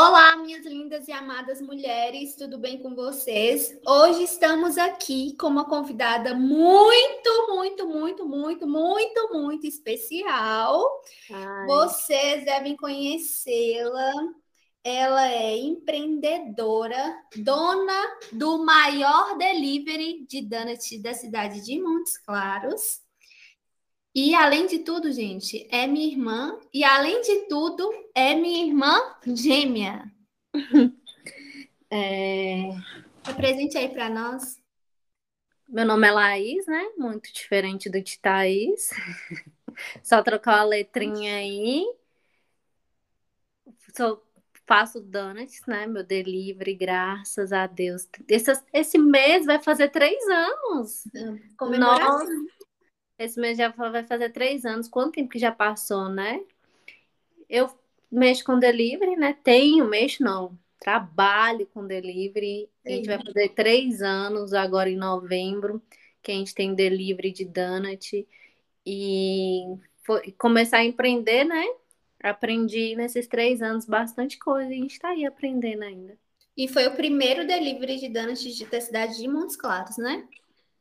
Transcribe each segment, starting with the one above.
Olá, minhas lindas e amadas mulheres, tudo bem com vocês? Hoje estamos aqui com uma convidada muito, muito, muito, muito, muito, muito especial. Ai. Vocês devem conhecê-la. Ela é empreendedora, dona do maior delivery de donut da cidade de Montes Claros. E além de tudo, gente, é minha irmã. E além de tudo, é minha irmã gêmea. é... Apresente aí para nós. Meu nome é Laís, né? Muito diferente do de Thaís. Só trocar a letrinha aí. Sou, faço donuts, né? Meu delivery, graças a Deus. Esse, esse mês vai fazer três anos. Comemoração. Nossa. Esse mês já vai fazer três anos. Quanto tempo que já passou, né? Eu mexo com delivery, né? Tenho, mexo não. Trabalho com delivery. A gente vai fazer três anos agora em novembro, que a gente tem delivery de donut. E foi, começar a empreender, né? Aprendi nesses três anos bastante coisa e a gente está aí aprendendo ainda. E foi o primeiro delivery de donuts da cidade de Montes Claros, né?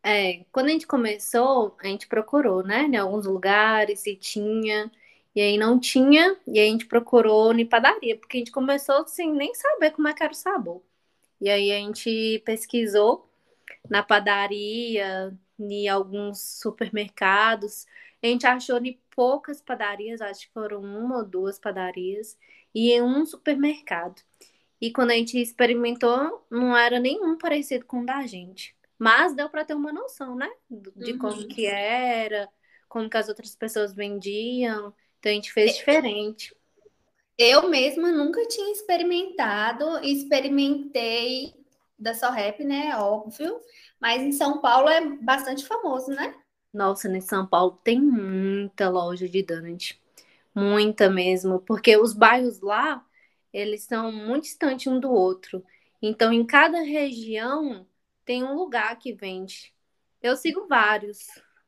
É, quando a gente começou, a gente procurou, né, em alguns lugares se tinha, e aí não tinha, e aí a gente procurou em padaria, porque a gente começou sem nem saber como é que era o sabor. E aí a gente pesquisou na padaria, em alguns supermercados, a gente achou em poucas padarias, acho que foram uma ou duas padarias, e em um supermercado. E quando a gente experimentou, não era nenhum parecido com o da gente. Mas deu para ter uma noção, né? De uhum. como que era, como que as outras pessoas vendiam. Então a gente fez é, diferente. Eu mesma nunca tinha experimentado, experimentei da Sorrep, né? Óbvio. Mas em São Paulo é bastante famoso, né? Nossa, em São Paulo tem muita loja de donut. Muita mesmo. Porque os bairros lá, eles são muito distantes um do outro. Então, em cada região tem um lugar que vende. Eu sigo vários.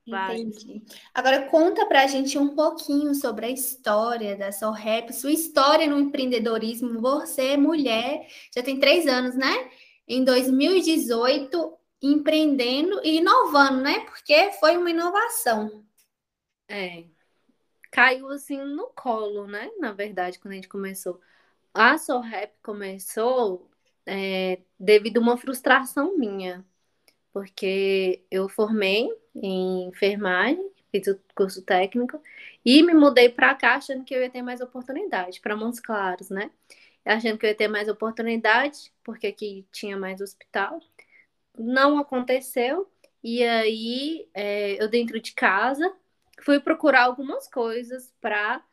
vários. Entendi. Agora conta pra gente um pouquinho sobre a história da Sorrep, sua história no empreendedorismo. Você é mulher, já tem três anos, né? Em 2018, empreendendo e inovando, né? Porque foi uma inovação. É. Caiu assim no colo, né? Na verdade, quando a gente começou. A Sorrep começou é, devido a uma frustração minha, porque eu formei em enfermagem, fiz o curso técnico e me mudei para cá achando que eu ia ter mais oportunidade, para Montes Claros, né? Achando que eu ia ter mais oportunidade, porque aqui tinha mais hospital. Não aconteceu, e aí é, eu, dentro de casa, fui procurar algumas coisas para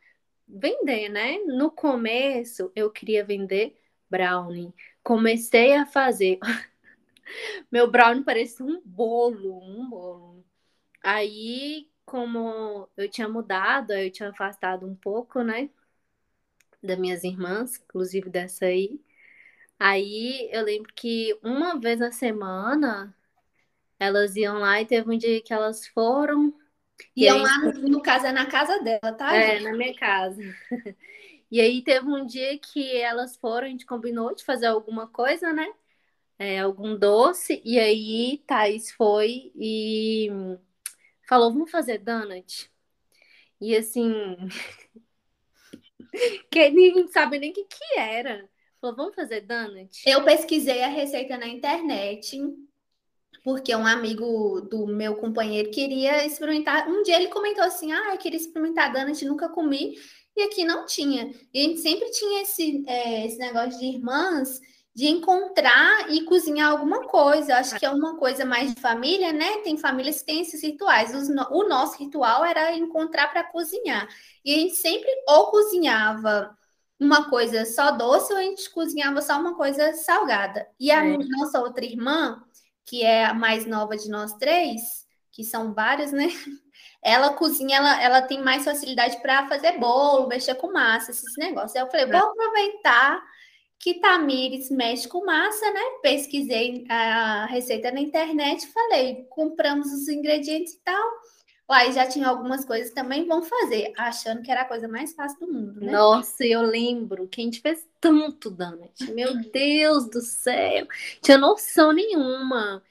vender, né? No começo, eu queria vender brownie, comecei a fazer. Meu brownie parecia um bolo, um bolo. Aí, como eu tinha mudado, eu tinha afastado um pouco, né? Das minhas irmãs, inclusive dessa aí. Aí eu lembro que uma vez na semana elas iam lá e teve um dia que elas foram. Iam lá, no caso, é na casa dela, tá? É, gente? na minha casa. E aí teve um dia que elas foram, a gente combinou de fazer alguma coisa, né? É, algum doce, e aí Thais foi e falou, vamos fazer donut? E assim, que ninguém sabe nem o que, que era. Falou, vamos fazer donut? Eu pesquisei a receita na internet, porque um amigo do meu companheiro queria experimentar. Um dia ele comentou assim: Ah, eu queria experimentar donut, nunca comi e aqui não tinha. E a gente sempre tinha esse, é, esse negócio de irmãs de encontrar e cozinhar alguma coisa. Eu acho que é uma coisa mais de família, né? Tem famílias que têm esses rituais. o nosso ritual era encontrar para cozinhar. E a gente sempre ou cozinhava uma coisa só doce ou a gente cozinhava só uma coisa salgada. E a é. nossa outra irmã, que é a mais nova de nós três, que são várias, né? Ela cozinha, ela, ela tem mais facilidade para fazer bolo, mexer com massa, esses negócios. Aí eu falei, vou aproveitar que Tamires mexe com massa, né? Pesquisei a receita na internet, falei, compramos os ingredientes e tal. Uai, já tinha algumas coisas também vão fazer, achando que era a coisa mais fácil do mundo, né? Nossa, eu lembro que a gente fez tanto donut. Meu Deus do céu. Tinha noção nenhuma.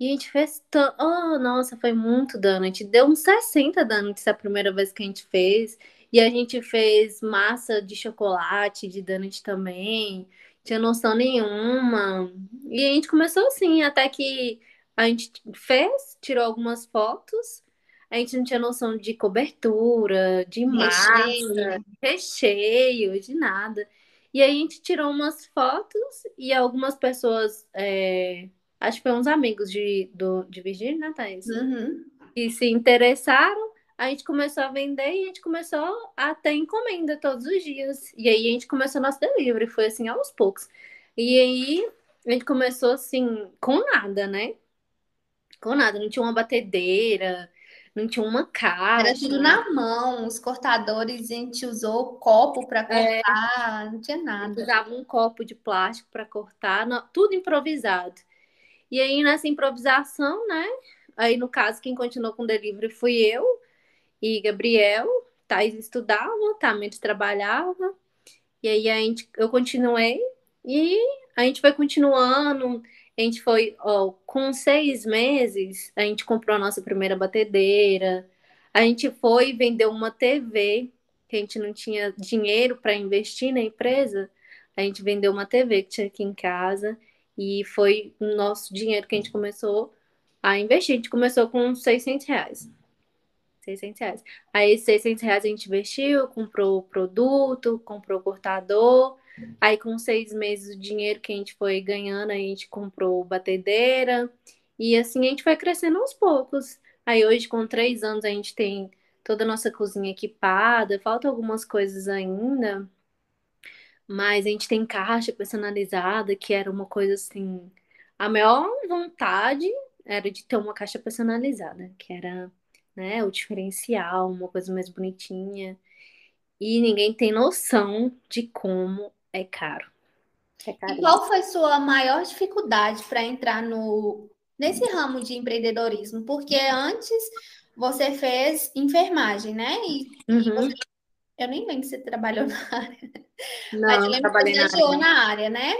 E a gente fez tanto. Oh, nossa, foi muito donut. Deu uns 60 donuts a primeira vez que a gente fez. E a gente fez massa de chocolate, de donut também. Tinha noção nenhuma. E a gente começou assim, até que a gente fez, tirou algumas fotos a gente não tinha noção de cobertura, de massa, recheio, recheio de nada. E aí a gente tirou umas fotos e algumas pessoas, é, acho que foi uns amigos de, do, de Virgínia, né, Thaís? Uhum. E se interessaram, a gente começou a vender e a gente começou a ter encomenda todos os dias. E aí a gente começou nosso delivery, foi assim aos poucos. E aí a gente começou assim, com nada, né? Com nada, não tinha uma batedeira, não tinha uma caixa. Era tudo na mão, os cortadores, a gente usou copo para é. cortar, é, não tinha nada. Usava um copo de plástico para cortar, tudo improvisado. E aí, nessa improvisação, né? Aí, no caso, quem continuou com o delivery fui eu e Gabriel. Thais estudava, Tamires trabalhava. E aí, a gente, eu continuei e a gente foi continuando. A gente foi, ó, com seis meses, a gente comprou a nossa primeira batedeira. A gente foi vender uma TV, que a gente não tinha dinheiro para investir na empresa. A gente vendeu uma TV que tinha aqui em casa. E foi o nosso dinheiro que a gente começou a investir. A gente começou com 600 reais. 600 reais. Aí, 600 reais a gente investiu, comprou produto, comprou cortador. Aí, com seis meses, o dinheiro que a gente foi ganhando, a gente comprou batedeira. E assim a gente foi crescendo aos poucos. Aí, hoje, com três anos, a gente tem toda a nossa cozinha equipada. Falta algumas coisas ainda. Mas a gente tem caixa personalizada, que era uma coisa assim. A maior vontade era de ter uma caixa personalizada, que era né, o diferencial, uma coisa mais bonitinha. E ninguém tem noção de como é caro. É caro. E qual foi sua maior dificuldade para entrar no nesse ramo de empreendedorismo? Porque antes você fez enfermagem, né? E, uhum. e você, eu nem lembro se você trabalhou na área. Não, Mas eu lembro que você na área. na área, né?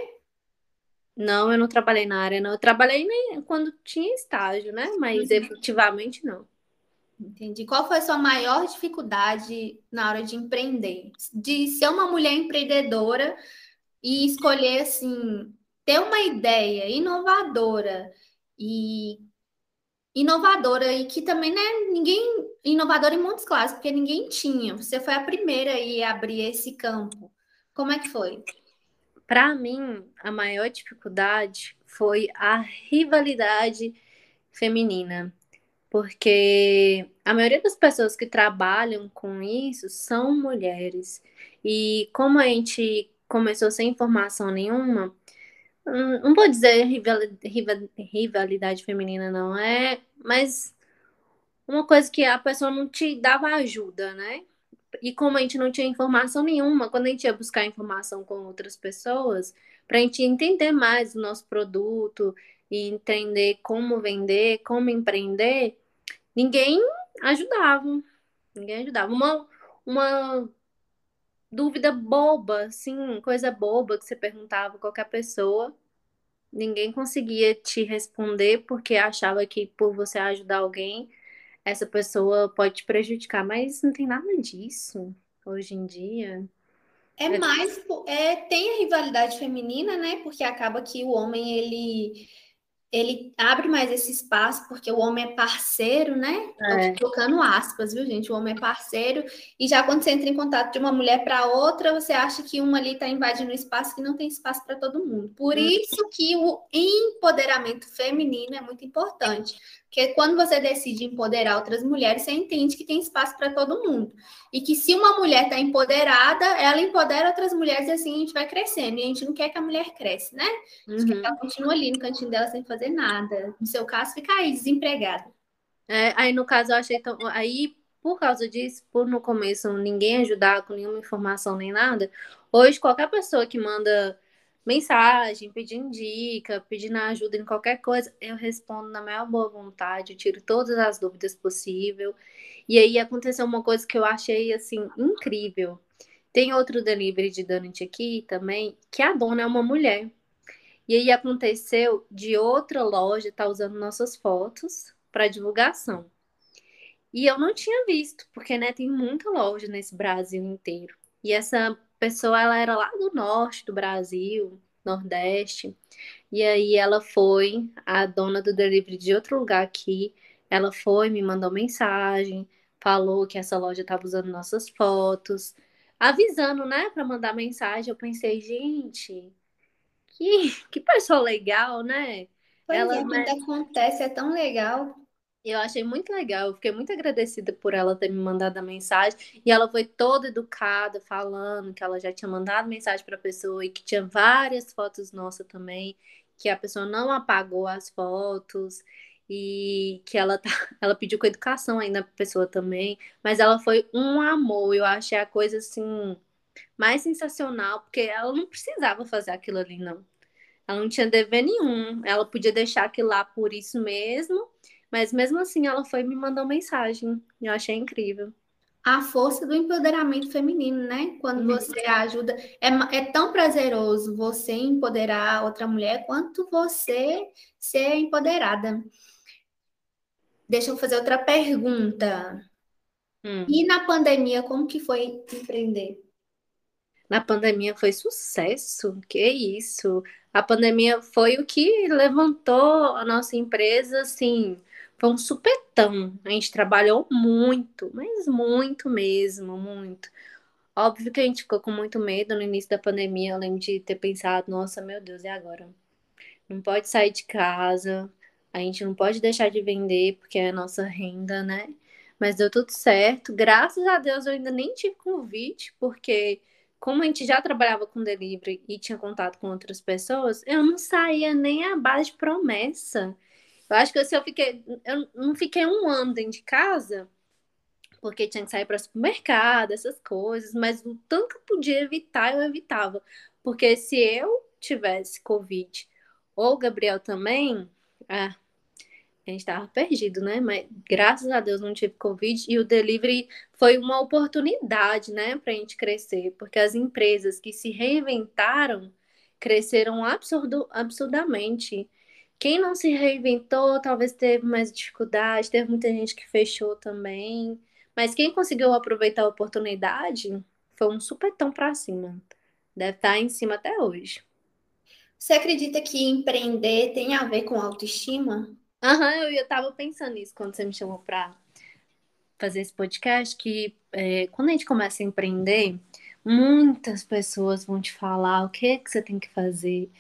Não, eu não trabalhei na área, não. Eu trabalhei nem quando tinha estágio, né? Mas uhum. efetivamente não. Entendi. Qual foi a sua maior dificuldade na hora de empreender? De ser uma mulher empreendedora e escolher, assim, ter uma ideia inovadora e inovadora e que também, né, ninguém inovadora em muitos classes, porque ninguém tinha. Você foi a primeira a abrir esse campo. Como é que foi? Para mim, a maior dificuldade foi a rivalidade feminina porque a maioria das pessoas que trabalham com isso são mulheres. E como a gente começou sem informação nenhuma, hum, não vou dizer rivalidade feminina, não, é, mas uma coisa que a pessoa não te dava ajuda, né? E como a gente não tinha informação nenhuma, quando a gente ia buscar informação com outras pessoas, para a gente entender mais o nosso produto e entender como vender, como empreender, ninguém ajudava. Ninguém ajudava. Uma, uma dúvida boba, assim, coisa boba que você perguntava a qualquer pessoa, ninguém conseguia te responder porque achava que por você ajudar alguém, essa pessoa pode te prejudicar, mas não tem nada disso hoje em dia. É, é mais, é, tem a rivalidade feminina, né? Porque acaba que o homem ele ele abre mais esse espaço porque o homem é parceiro, né? É. Tô colocando aspas, viu, gente? O homem é parceiro. E já quando você entra em contato de uma mulher para outra, você acha que uma ali está invadindo o espaço que não tem espaço para todo mundo. Por uhum. isso que o empoderamento feminino é muito importante. Porque quando você decide empoderar outras mulheres, você entende que tem espaço para todo mundo. E que se uma mulher está empoderada, ela empodera outras mulheres e assim a gente vai crescendo. E a gente não quer que a mulher cresça, né? A gente uhum. quer que ela continue ali no cantinho dela sem fazer nada. No seu caso, fica aí, desempregada. É, aí, no caso, eu achei tão. Aí, por causa disso, por no começo ninguém ajudar com nenhuma informação nem nada, hoje qualquer pessoa que manda mensagem, pedindo dica, pedindo ajuda em qualquer coisa, eu respondo na maior boa vontade, tiro todas as dúvidas possível. E aí aconteceu uma coisa que eu achei assim incrível. Tem outro delivery de donut aqui também, que a dona é uma mulher. E aí aconteceu de outra loja tá usando nossas fotos para divulgação. E eu não tinha visto, porque né, tem muita loja nesse Brasil inteiro. E essa pessoa ela era lá do norte do Brasil, Nordeste. E aí ela foi, a dona do delivery de outro lugar aqui, ela foi, me mandou mensagem, falou que essa loja estava usando nossas fotos, avisando, né, para mandar mensagem. Eu pensei, gente, que, que pessoa legal, né? Pois ela, é, quando acontece, é tão legal. Eu achei muito legal, eu fiquei muito agradecida por ela ter me mandado a mensagem. E ela foi toda educada, falando que ela já tinha mandado mensagem para a pessoa e que tinha várias fotos nossas também, que a pessoa não apagou as fotos e que ela, tá, ela pediu com educação ainda para a pessoa também. Mas ela foi um amor, eu achei a coisa assim mais sensacional, porque ela não precisava fazer aquilo ali, não. Ela não tinha dever nenhum, ela podia deixar aquilo lá por isso mesmo mas mesmo assim, ela foi e me mandou mensagem. Eu achei incrível. A força do empoderamento feminino, né? Quando uhum. você ajuda. É, é tão prazeroso você empoderar outra mulher quanto você ser empoderada. Deixa eu fazer outra pergunta. Hum. E na pandemia, como que foi empreender? Na pandemia foi sucesso, que isso. A pandemia foi o que levantou a nossa empresa, assim, foi um supetão. A gente trabalhou muito, mas muito mesmo, muito. Óbvio que a gente ficou com muito medo no início da pandemia. Eu lembro de ter pensado, nossa, meu Deus, e agora? Não pode sair de casa, a gente não pode deixar de vender, porque é a nossa renda, né? Mas deu tudo certo. Graças a Deus eu ainda nem tive convite, porque como a gente já trabalhava com delivery e tinha contato com outras pessoas, eu não saía nem a base de promessa. Eu acho que se eu fiquei. Eu não fiquei um ano dentro de casa, porque tinha que sair para supermercado, essas coisas, mas o tanto que eu podia evitar, eu evitava. Porque se eu tivesse Covid, ou o Gabriel também, ah, a gente estava perdido, né? Mas graças a Deus não tive Covid e o delivery foi uma oportunidade, né, para a gente crescer, porque as empresas que se reinventaram cresceram absurdo, absurdamente. Quem não se reinventou, talvez teve mais dificuldade, teve muita gente que fechou também. Mas quem conseguiu aproveitar a oportunidade foi um supetão para cima. Deve estar em cima até hoje. Você acredita que empreender tem a ver com autoestima? Aham, uhum, eu estava pensando nisso quando você me chamou para fazer esse podcast, que é, quando a gente começa a empreender, muitas pessoas vão te falar o que, que você tem que fazer,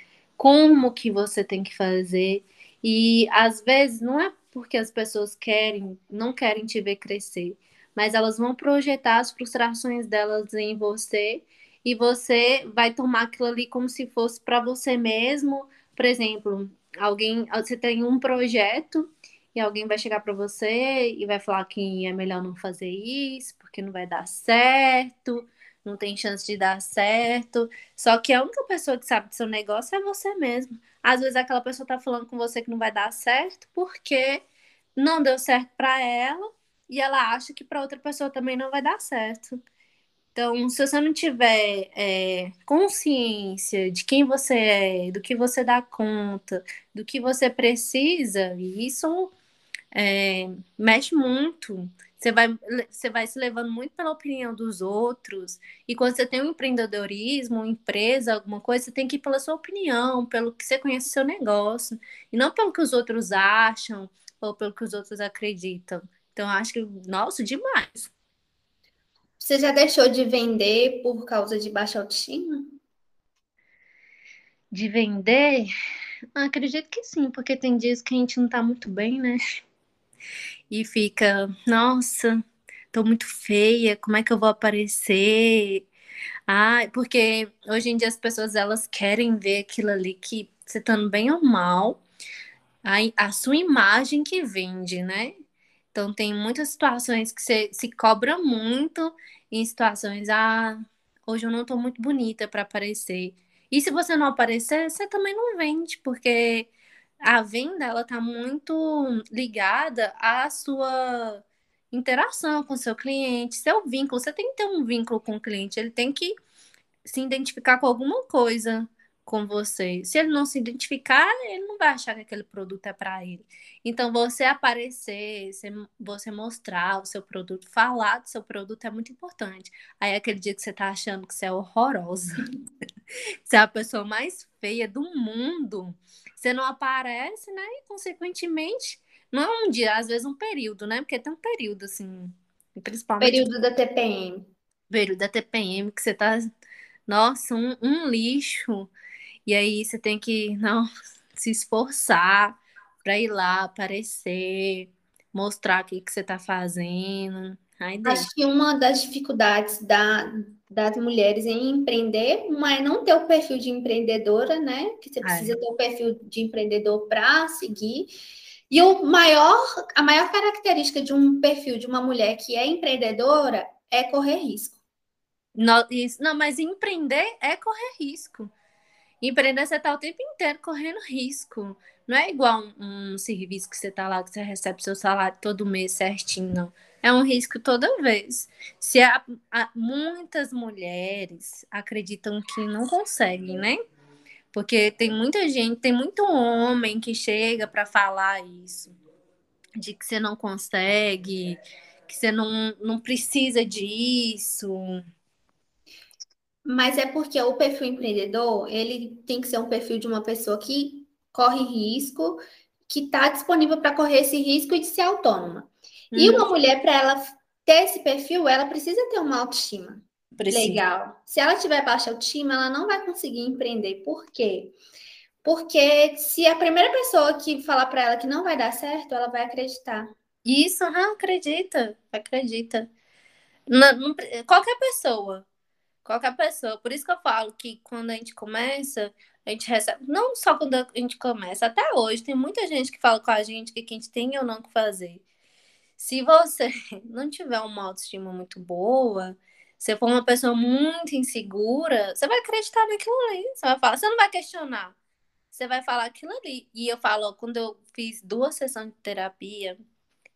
como que você tem que fazer. E às vezes não é porque as pessoas querem, não querem te ver crescer, mas elas vão projetar as frustrações delas em você e você vai tomar aquilo ali como se fosse para você mesmo. Por exemplo, alguém, você tem um projeto e alguém vai chegar para você e vai falar que é melhor não fazer isso, porque não vai dar certo não tem chance de dar certo. Só que a única pessoa que sabe do seu negócio é você mesmo. Às vezes aquela pessoa tá falando com você que não vai dar certo porque não deu certo para ela e ela acha que para outra pessoa também não vai dar certo. Então, se você não tiver é, consciência de quem você é, do que você dá conta, do que você precisa, isso é, mexe muito você vai, você vai se levando muito pela opinião dos outros. E quando você tem um empreendedorismo, uma empresa, alguma coisa, você tem que ir pela sua opinião, pelo que você conhece o seu negócio. E não pelo que os outros acham ou pelo que os outros acreditam. Então, acho que, nossa, demais. Você já deixou de vender por causa de baixa autoestima? De vender? Acredito que sim, porque tem dias que a gente não tá muito bem, né? E fica, nossa, tô muito feia, como é que eu vou aparecer? Ah, porque hoje em dia as pessoas elas querem ver aquilo ali que você tá bem ou mal, a, a sua imagem que vende, né? Então tem muitas situações que você se cobra muito em situações, ah, hoje eu não tô muito bonita para aparecer. E se você não aparecer, você também não vende, porque a venda ela tá muito ligada à sua interação com seu cliente, seu vínculo. Você tem que ter um vínculo com o cliente, ele tem que se identificar com alguma coisa com você. Se ele não se identificar, ele não vai achar que aquele produto é para ele. Então, você aparecer, você mostrar o seu produto, falar do seu produto é muito importante. Aí, aquele dia que você tá achando que você é horrorosa, você é a pessoa mais feia do mundo, você não aparece, né? E, consequentemente, não é um dia, às vezes um período, né? Porque tem um período, assim, principalmente. Período da TPM. Período da TPM, que você tá. Nossa, um, um lixo. E aí você tem que não, se esforçar para ir lá, aparecer, mostrar o que, que você está fazendo. Acho que uma das dificuldades da, das mulheres em empreender, uma é não ter o perfil de empreendedora, né? Que você precisa ter o perfil de empreendedor para seguir. E o maior, a maior característica de um perfil de uma mulher que é empreendedora é correr risco. Não, isso, não, mas empreender é correr risco. Empreender, você tá o tempo inteiro correndo risco. Não é igual um, um serviço que você tá lá, que você recebe seu salário todo mês certinho, não. É um risco toda vez. Se há, há, muitas mulheres acreditam que não conseguem, né? Porque tem muita gente, tem muito homem que chega para falar isso, de que você não consegue, que você não, não precisa disso. Mas é porque o perfil empreendedor, ele tem que ser um perfil de uma pessoa que corre risco, que está disponível para correr esse risco e de ser autônoma. E uma mulher, para ela ter esse perfil, ela precisa ter uma autoestima. Precisa. Legal. Se ela tiver baixa autoestima, ela não vai conseguir empreender. Por quê? Porque se a primeira pessoa que falar para ela que não vai dar certo, ela vai acreditar. Isso, uhum, acredita, acredita. Não, não, qualquer pessoa, Qualquer pessoa. Por isso que eu falo que quando a gente começa, a gente recebe. Não só quando a gente começa, até hoje, tem muita gente que fala com a gente que a gente tem ou não que fazer. Se você não tiver uma autoestima muito boa, se for uma pessoa muito insegura, você vai acreditar naquilo ali. Você vai falar, você não vai questionar. Você vai falar aquilo ali. E eu falo, quando eu fiz duas sessões de terapia,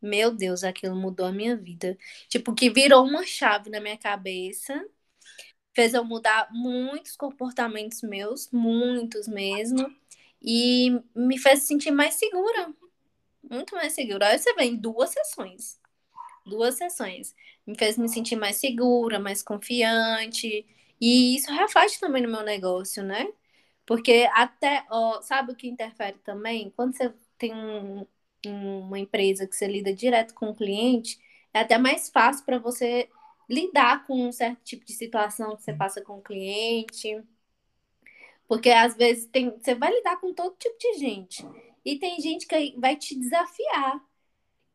meu Deus, aquilo mudou a minha vida. Tipo, que virou uma chave na minha cabeça fez eu mudar muitos comportamentos meus, muitos mesmo, e me fez sentir mais segura, muito mais segura. Aí você vem duas sessões, duas sessões, me fez me sentir mais segura, mais confiante, e isso reflete também no meu negócio, né? Porque até, ó, sabe o que interfere também? Quando você tem um, uma empresa que você lida direto com o cliente, é até mais fácil para você lidar com um certo tipo de situação que você passa com o cliente. Porque às vezes tem, você vai lidar com todo tipo de gente. E tem gente que vai te desafiar.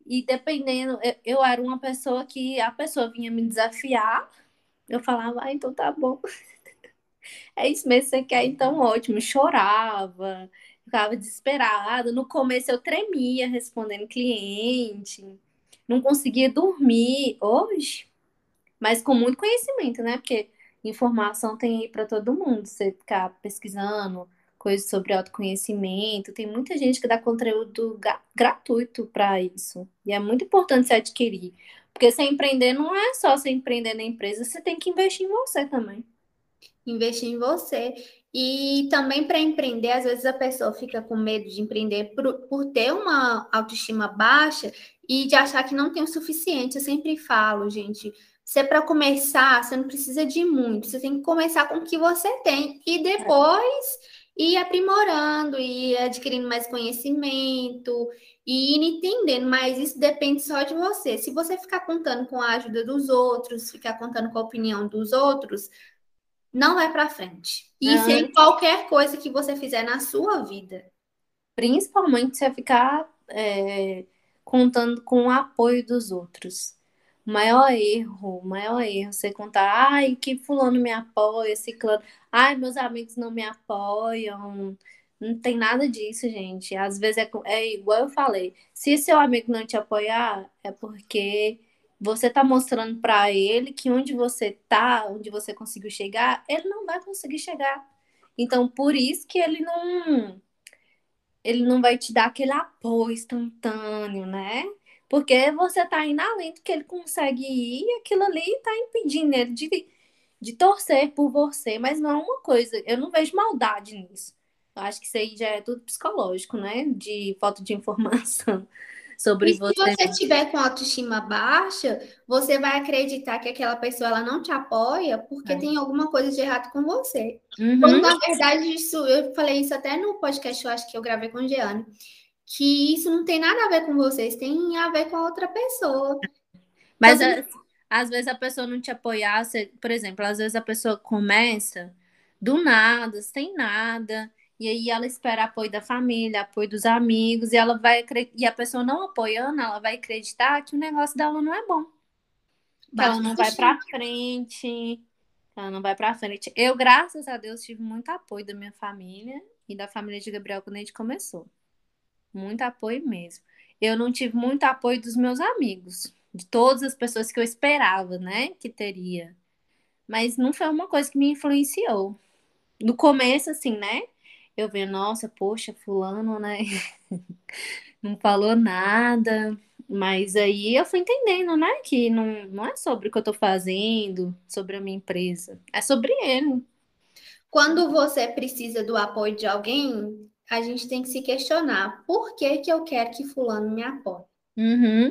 E dependendo, eu, eu era uma pessoa que a pessoa vinha me desafiar, eu falava, ah, então tá bom. é isso mesmo, você quer, então ótimo. Chorava, ficava desesperada. No começo eu tremia respondendo cliente, não conseguia dormir. Hoje, mas com muito conhecimento, né? Porque informação tem aí para todo mundo. Você ficar pesquisando coisas sobre autoconhecimento, tem muita gente que dá conteúdo gratuito para isso. E é muito importante você adquirir. Porque você empreender não é só você empreender na empresa, você tem que investir em você também. Investir em você. E também para empreender, às vezes a pessoa fica com medo de empreender por, por ter uma autoestima baixa e de achar que não tem o suficiente. Eu sempre falo, gente, se é para começar, você não precisa de muito, você tem que começar com o que você tem e depois ir aprimorando, ir adquirindo mais conhecimento e entendendo, mas isso depende só de você. Se você ficar contando com a ajuda dos outros, ficar contando com a opinião dos outros, não vai para frente. Isso em qualquer coisa que você fizer na sua vida. Principalmente se você ficar é, contando com o apoio dos outros maior erro, maior erro, você contar, ai, que fulano me apoia, ciclano, ai, meus amigos não me apoiam. Não tem nada disso, gente. Às vezes é, é igual eu falei. Se seu amigo não te apoiar, é porque você tá mostrando para ele que onde você tá, onde você conseguiu chegar, ele não vai conseguir chegar. Então, por isso que ele não ele não vai te dar aquele apoio instantâneo, né? Porque você tá indo além do que ele consegue ir e aquilo ali tá impedindo ele de, de torcer por você, mas não é uma coisa, eu não vejo maldade nisso. Eu acho que isso aí já é tudo psicológico, né? De falta de informação sobre e você. Se você tiver com autoestima baixa, você vai acreditar que aquela pessoa ela não te apoia porque é. tem alguma coisa de errado com você. Uhum. Quando, na verdade, isso, eu falei isso até no podcast, eu acho que eu gravei com o Gianni, que isso não tem nada a ver com vocês, tem a ver com a outra pessoa. Mas então, às vezes a pessoa não te apoiar, você, por exemplo, às vezes a pessoa começa do nada, sem nada, e aí ela espera apoio da família, apoio dos amigos, e ela vai e a pessoa não apoiando, ela vai acreditar que o negócio dela não é bom. Que ela não vai para frente. Ela não vai para frente. Eu, graças a Deus, tive muito apoio da minha família e da família de Gabriel quando a gente começou. Muito apoio mesmo. Eu não tive muito apoio dos meus amigos, de todas as pessoas que eu esperava, né, que teria. Mas não foi uma coisa que me influenciou. No começo, assim, né? eu vejo, nossa, poxa, fulano, né? não falou nada. Mas aí eu fui entendendo, né? Que não, não é sobre o que eu tô fazendo, sobre a minha empresa. É sobre ele. Quando você precisa do apoio de alguém, a gente tem que se questionar por que, que eu quero que fulano me apoie. Uhum.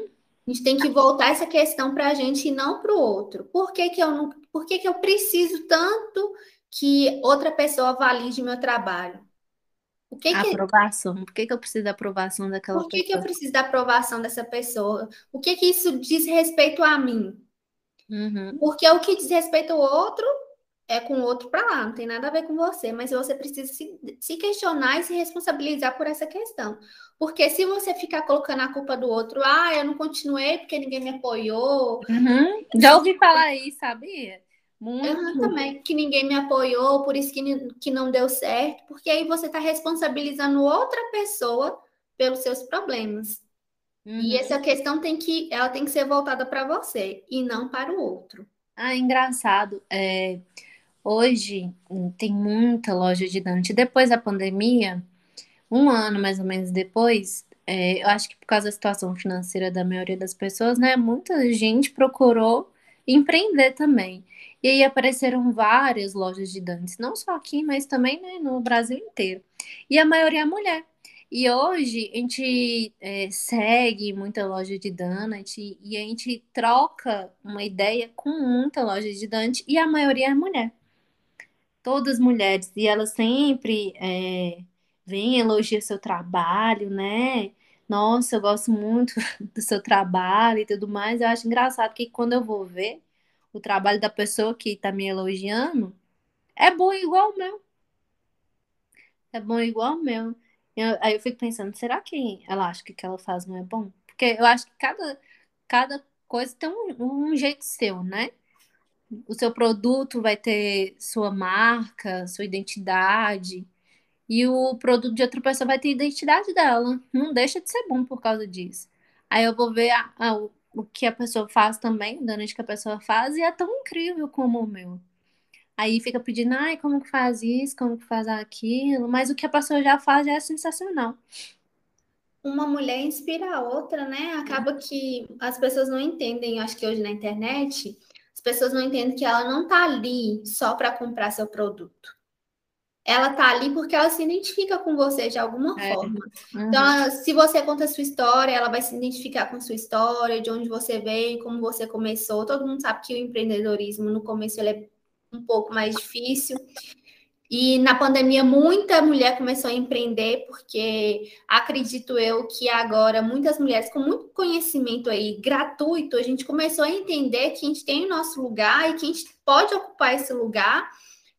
A gente tem que voltar essa questão para a gente e não para o outro. Por que, que eu não, por que, que eu preciso tanto que outra pessoa valide meu trabalho? O que que... Aprovação. Por que, que eu preciso da aprovação daquela Por que pessoa? Por que eu preciso da aprovação dessa pessoa? O que que isso diz respeito a mim? Uhum. Porque o que diz respeito ao outro é com o outro para lá, não tem nada a ver com você, mas você precisa se, se, questionar e se responsabilizar por essa questão. Porque se você ficar colocando a culpa do outro, ah, eu não continuei porque ninguém me apoiou. Uhum. Já ouvi falar isso, sabia? Muito. Eu também, que ninguém me apoiou, por isso que, que não deu certo, porque aí você está responsabilizando outra pessoa pelos seus problemas. Uhum. E essa questão tem que, ela tem que ser voltada para você e não para o outro. Ah, engraçado. É, hoje tem muita loja de Dante. Depois da pandemia, um ano mais ou menos depois, é, eu acho que por causa da situação financeira da maioria das pessoas, né, muita gente procurou empreender também. E aí apareceram várias lojas de dantes, não só aqui, mas também né, no Brasil inteiro. E a maioria é mulher. E hoje a gente é, segue muita loja de Dante e a gente troca uma ideia com muita loja de Dante e a maioria é mulher. Todas mulheres. E elas sempre é, vêm elogiar seu trabalho, né? Nossa, eu gosto muito do seu trabalho e tudo mais. Eu acho engraçado que quando eu vou ver, o trabalho da pessoa que está me elogiando é bom igual o meu. É bom igual o meu. Eu, aí eu fico pensando, será que ela acha que o que ela faz não é bom? Porque eu acho que cada, cada coisa tem um, um jeito seu, né? O seu produto vai ter sua marca, sua identidade. E o produto de outra pessoa vai ter a identidade dela. Não deixa de ser bom por causa disso. Aí eu vou ver a, a, o que a pessoa faz também, o donate que a pessoa faz, e é tão incrível como o meu. Aí fica pedindo, ai, como que faz isso, como que faz aquilo, mas o que a pessoa já faz já é sensacional. Uma mulher inspira a outra, né? Acaba que as pessoas não entendem, acho que hoje na internet, as pessoas não entendem que ela não tá ali só para comprar seu produto ela tá ali porque ela se identifica com você de alguma é. forma. Uhum. Então, se você conta a sua história, ela vai se identificar com sua história, de onde você veio, como você começou. Todo mundo sabe que o empreendedorismo no começo ele é um pouco mais difícil. E na pandemia, muita mulher começou a empreender, porque acredito eu que agora muitas mulheres com muito conhecimento aí gratuito, a gente começou a entender que a gente tem o nosso lugar e que a gente pode ocupar esse lugar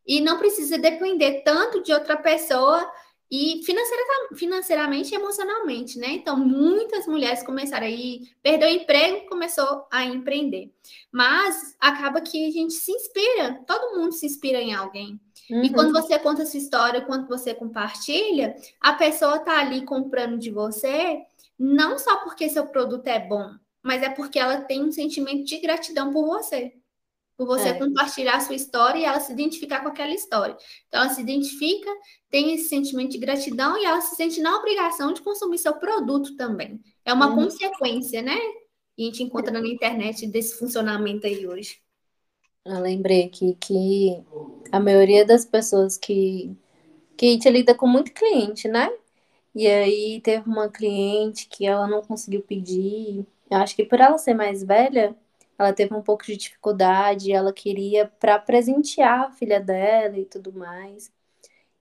e não precisa depender tanto de outra pessoa e financeira, financeiramente e emocionalmente, né? Então, muitas mulheres começaram aí, perdeu o emprego, começou a empreender. Mas acaba que a gente se inspira, todo mundo se inspira em alguém. Uhum. E quando você conta a sua história, quando você compartilha, a pessoa tá ali comprando de você, não só porque seu produto é bom, mas é porque ela tem um sentimento de gratidão por você por você é. compartilhar a sua história e ela se identificar com aquela história. Então, ela se identifica, tem esse sentimento de gratidão e ela se sente na obrigação de consumir seu produto também. É uma uhum. consequência, né? E a gente encontra na internet desse funcionamento aí hoje. Eu lembrei aqui que a maioria das pessoas que, que a gente lida com muito cliente, né? E aí teve uma cliente que ela não conseguiu pedir. Eu acho que por ela ser mais velha, ela teve um pouco de dificuldade, ela queria para presentear a filha dela e tudo mais.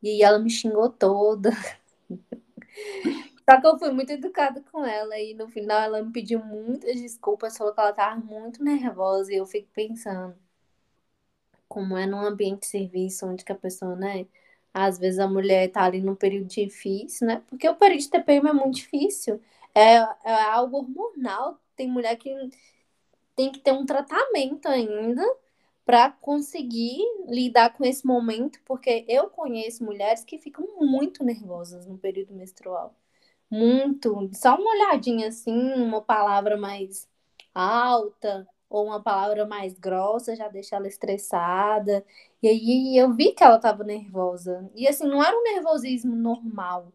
E ela me xingou toda. Só que eu fui muito educada com ela e no final ela me pediu muitas desculpas, falou que ela estava muito nervosa e eu fico pensando como é num ambiente de serviço onde que a pessoa, né, às vezes a mulher tá ali num período difícil, né? Porque o período de TPM é muito difícil. É, é algo hormonal. Tem mulher que tem que ter um tratamento ainda para conseguir lidar com esse momento, porque eu conheço mulheres que ficam muito nervosas no período menstrual. Muito. Só uma olhadinha assim, uma palavra mais alta ou uma palavra mais grossa já deixa ela estressada. E aí eu vi que ela estava nervosa. E assim, não era um nervosismo normal.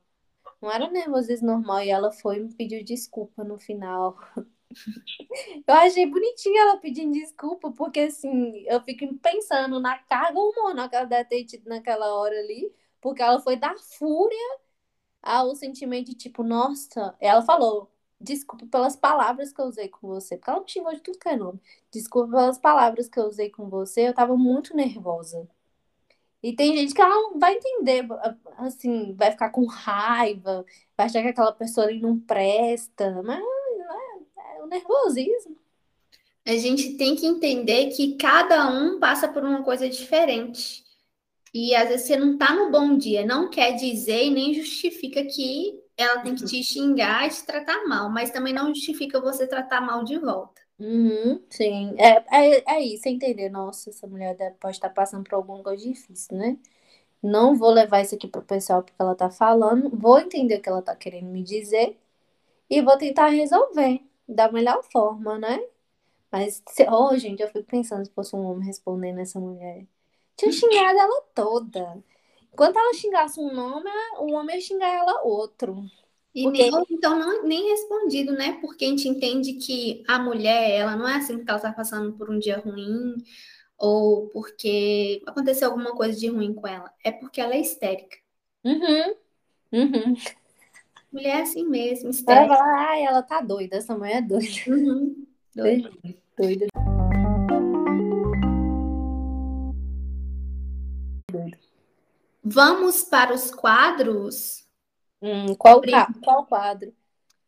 Não era um nervosismo normal. E ela foi me pediu desculpa no final. Eu achei bonitinha ela pedindo desculpa, porque assim, eu fico pensando na carga hormonal que ela deve ter tido naquela hora ali, porque ela foi dar fúria ao sentimento de tipo, nossa, ela falou, desculpa pelas palavras que eu usei com você, porque ela me xingou de tudo que é nome. Desculpa pelas palavras que eu usei com você, eu tava muito nervosa. E tem gente que ela não vai entender, assim, vai ficar com raiva, vai achar que aquela pessoa ali não presta, mas o nervosismo. A gente tem que entender que cada um passa por uma coisa diferente. E às vezes você não tá no bom dia, não quer dizer e nem justifica que ela tem que te xingar e te tratar mal, mas também não justifica você tratar mal de volta. Uhum, sim, é, é, é isso, entender. Nossa, essa mulher pode estar passando por alguma coisa difícil, né? Não vou levar isso aqui pro pessoal porque ela tá falando, vou entender o que ela tá querendo me dizer e vou tentar resolver da melhor forma, né? Mas, se, oh, gente, eu fico pensando se fosse um homem respondendo essa mulher. Tinha xingado ela toda. Enquanto ela xingasse um nome, o homem ia xingar ela outro. E porque... nem, então não, nem respondido, né? Porque a gente entende que a mulher, ela não é assim porque ela tá passando por um dia ruim ou porque aconteceu alguma coisa de ruim com ela. É porque ela é histérica. Uhum. Uhum. Mulher é assim mesmo, Ela fala, ai, ela tá doida, essa mulher é doida. Uhum. Doida. doida. Vamos para os quadros? Hum, qual, qual quadro?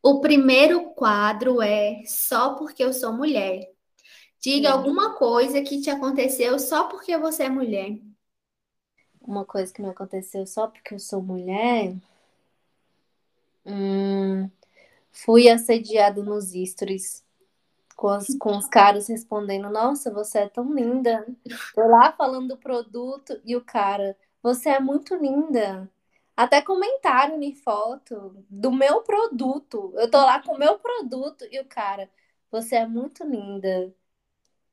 O primeiro quadro é Só Porque Eu Sou Mulher. Diga hum. alguma coisa que te aconteceu só porque você é mulher. Uma coisa que me aconteceu só porque eu sou mulher? Hum, fui assediado nos stories com, as, com os caras respondendo: Nossa, você é tão linda. Tô lá falando do produto e o cara, você é muito linda. Até comentário em foto do meu produto. Eu tô lá com o meu produto e o cara, você é muito linda.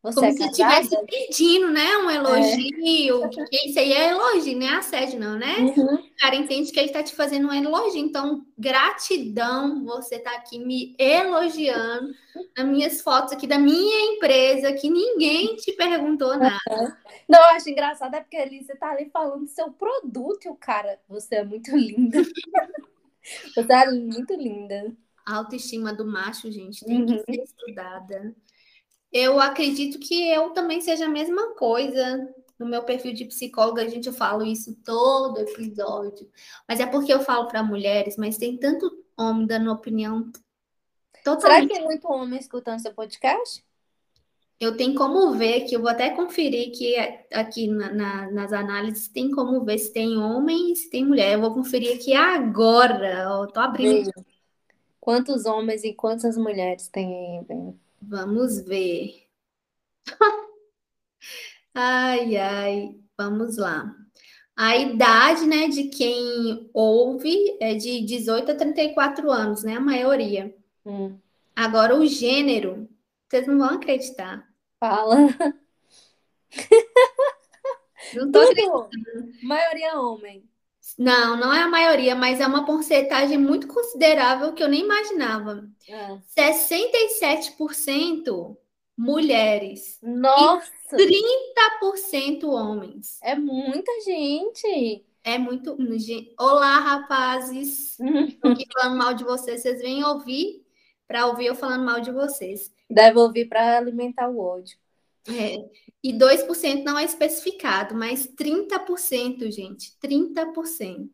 Você Como é se estivesse pedindo, né? Um elogio. É. Isso aí é elogio, não é assédio, não, né? Uhum. O cara entende que ele está te fazendo um elogio. Então, gratidão, você tá aqui me elogiando nas minhas fotos aqui da minha empresa, que ninguém te perguntou nada. Não, eu acho engraçado, é porque ali você tá ali falando do seu produto e o cara, você é muito linda. você é muito linda. A autoestima do macho, gente, tem uhum. que ser estudada. Eu acredito que eu também seja a mesma coisa. No meu perfil de psicóloga, a gente eu falo isso todo episódio. Mas é porque eu falo para mulheres, mas tem tanto homem dando opinião totalmente. Será que tem muito homem escutando seu podcast? Eu tenho como ver, que eu vou até conferir que aqui na, na, nas análises tem como ver se tem homem e se tem mulher. Eu vou conferir aqui agora. Eu tô abrindo. Quantos homens e quantas mulheres tem aí, Vamos ver. Ai, ai, vamos lá. A idade, né, de quem ouve é de 18 a 34 anos, né, a maioria. Hum. Agora, o gênero, vocês não vão acreditar. Fala. Não tô Tudo. acreditando. Maioria homem. Não, não é a maioria, mas é uma porcentagem muito considerável que eu nem imaginava. Ah. 67% mulheres, Nossa, 30% homens. é muita gente. É muito. gente, Olá, rapazes. Aqui falando mal de vocês. Vocês vêm ouvir para ouvir eu falando mal de vocês. Deve ouvir para alimentar o ódio. É. E 2% não é especificado, mas 30%, gente. 30%.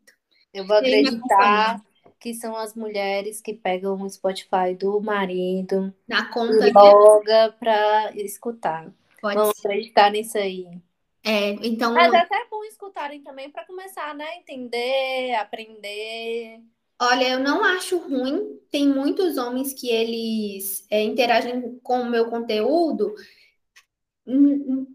Eu vou acreditar que são as mulheres que pegam o Spotify do marido Na e conta de. loga para escutar. Pode Vamos ser. acreditar nisso aí. É, então. Mas é até bom escutarem também para começar, né? Entender, aprender. Olha, eu não acho ruim. Tem muitos homens que eles é, interagem com o meu conteúdo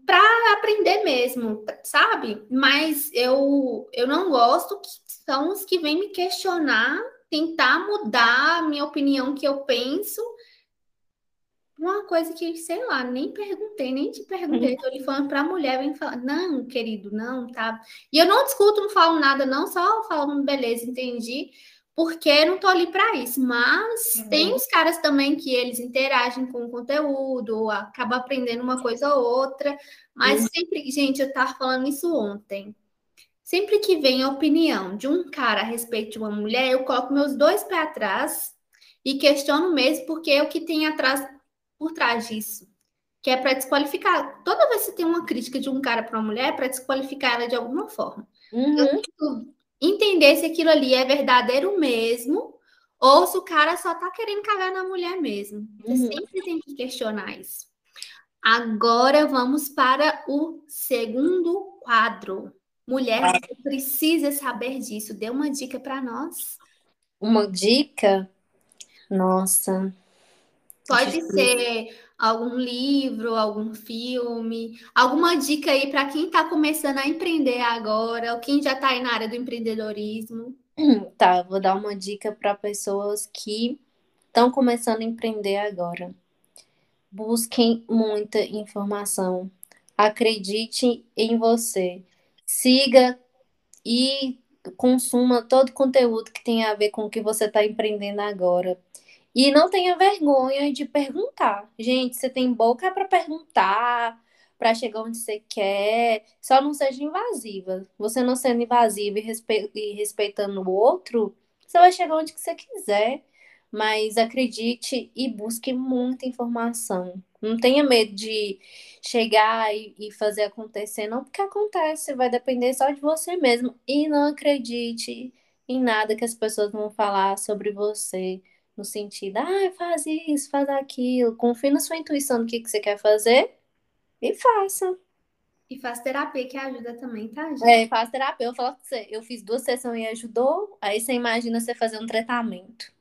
para aprender mesmo, sabe? Mas eu, eu não gosto que são os que vêm me questionar, tentar mudar a minha opinião que eu penso. Uma coisa que, sei lá, nem perguntei, nem te perguntei. Tô lhe falando pra mulher, vem falar, não, querido, não, tá. E eu não discuto, não falo nada, não, só falo, beleza, entendi porque não tô ali para isso. Mas Uhum. tem os caras também que eles interagem com o conteúdo, acaba aprendendo uma coisa ou outra. Mas Uhum. sempre, gente, eu tava falando isso ontem. Sempre que vem a opinião de um cara a respeito de uma mulher, eu coloco meus dois pés atrás e questiono mesmo, porque é o que tem atrás por trás disso. Que é para desqualificar. Toda vez que tem uma crítica de um cara para uma mulher, é para desqualificar ela de alguma forma Uhum. Entender se aquilo ali é verdadeiro mesmo ou se o cara só tá querendo cagar na mulher mesmo. Você Uhum. sempre tem que questionar isso. Agora vamos para o segundo quadro. Mulher, você precisa saber disso. Dê uma dica para nós. Uma dica? Nossa. Pode ser algum livro, algum filme, alguma dica aí para quem está começando a empreender agora, ou quem já está aí na área do empreendedorismo. Tá, vou dar uma dica para pessoas que estão começando a empreender agora. Busquem muita informação. Acredite em você. Siga e consuma todo conteúdo que tem a ver com o que você está empreendendo agora. E não tenha vergonha de perguntar. Gente, você tem boca para perguntar, para chegar onde você quer. Só não seja invasiva. Você não sendo invasiva e, respe- e respeitando o outro, você vai chegar onde que você quiser. Mas acredite e busque muita informação. Não tenha medo de chegar e, e fazer acontecer, não, porque acontece, vai depender só de você mesmo. E não acredite em nada que as pessoas vão falar sobre você, no sentido, ah, faz isso, faz aquilo. Confie na sua intuição do que, que você quer fazer e faça. E faz terapia que ajuda também, tá, gente? É, faz terapia. Eu falo com você, eu fiz duas sessões e ajudou, aí você imagina você fazer um tratamento.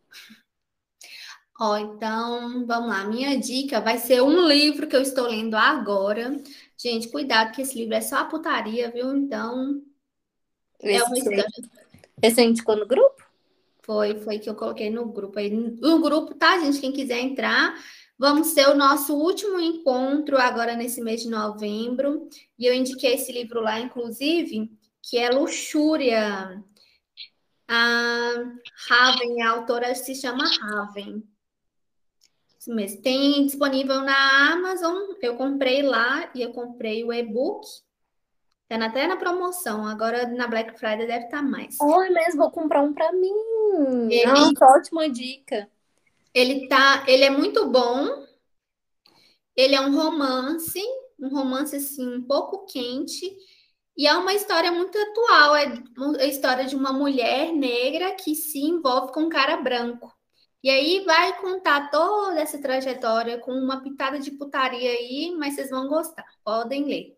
Ó, então, vamos lá. Minha dica vai ser um livro que eu estou lendo agora. Gente, cuidado que esse livro é só a putaria, viu? Então, é uma Esse, esse você indicou no grupo? Foi, foi que eu coloquei no grupo aí. No grupo, tá, gente? Quem quiser entrar, vamos ter o nosso último encontro agora nesse mês de novembro. E eu indiquei esse livro lá, inclusive, que é Luxúria. A Raven, a autora se chama Raven. Tem disponível na Amazon. Eu comprei lá e eu comprei o e-book. Tá até na promoção. Agora na Black Friday deve estar mais. Oi, mesmo, vou comprar um pra mim. Ele- Nossa, ótima dica. Ele tá, ele é muito bom. Ele é um romance, um romance assim um pouco quente e é uma história muito atual. É uma- a história de uma mulher negra que se envolve com um cara branco. E aí vai contar toda essa trajetória com uma pitada de putaria aí, mas vocês vão gostar. Podem ler.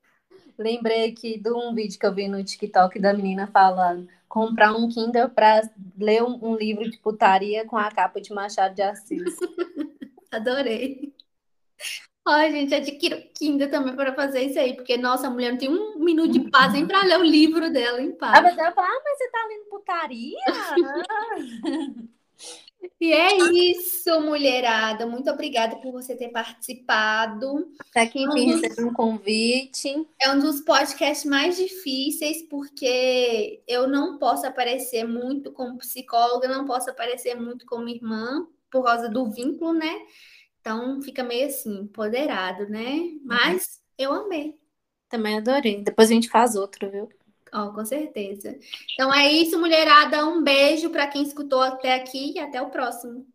Lembrei aqui de um vídeo que eu vi no TikTok da menina falando comprar um Kindle pra ler um, um livro de putaria com a capa de Machado de Assis. Adorei. Ai, gente, adquiro Kindle também para fazer isso aí, porque nossa, a mulher não tem um minuto de paz nem para ler o livro dela em A paz. pessoa fala, ah, mas você tá lendo putaria? E é isso, mulherada. Muito obrigada por você ter participado. Até que enfim recebi um convite. É um dos podcasts mais difíceis, porque eu não posso aparecer muito como psicóloga, não posso aparecer muito como irmã, por causa do vínculo, né? Então fica meio assim, empoderado, né? Mas uhum. eu amei. Também adorei. Depois a gente faz outro, viu? Oh, com certeza. Então é isso, mulherada. Um beijo para quem escutou até aqui e até o próximo.